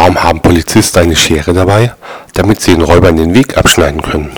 Warum haben Polizisten eine Schere dabei? Damit sie den Räubern den Weg abschneiden können.